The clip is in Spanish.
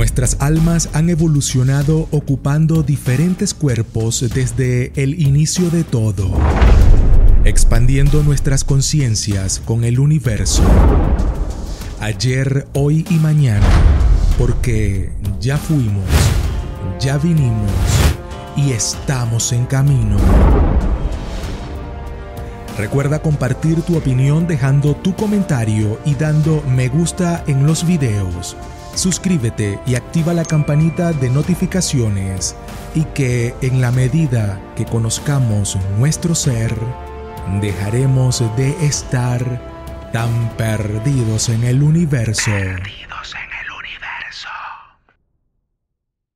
Nuestras almas han evolucionado ocupando diferentes cuerpos desde el inicio de todo, expandiendo nuestras conciencias con el universo. Ayer, hoy y mañana, porque ya fuimos, ya vinimos y estamos en camino. Recuerda compartir tu opinión dejando tu comentario y dando me gusta en los videos. Suscríbete y activa la campanita de notificaciones y que en la medida que conozcamos nuestro ser, dejaremos de estar tan perdidos en el universo. Perdidos en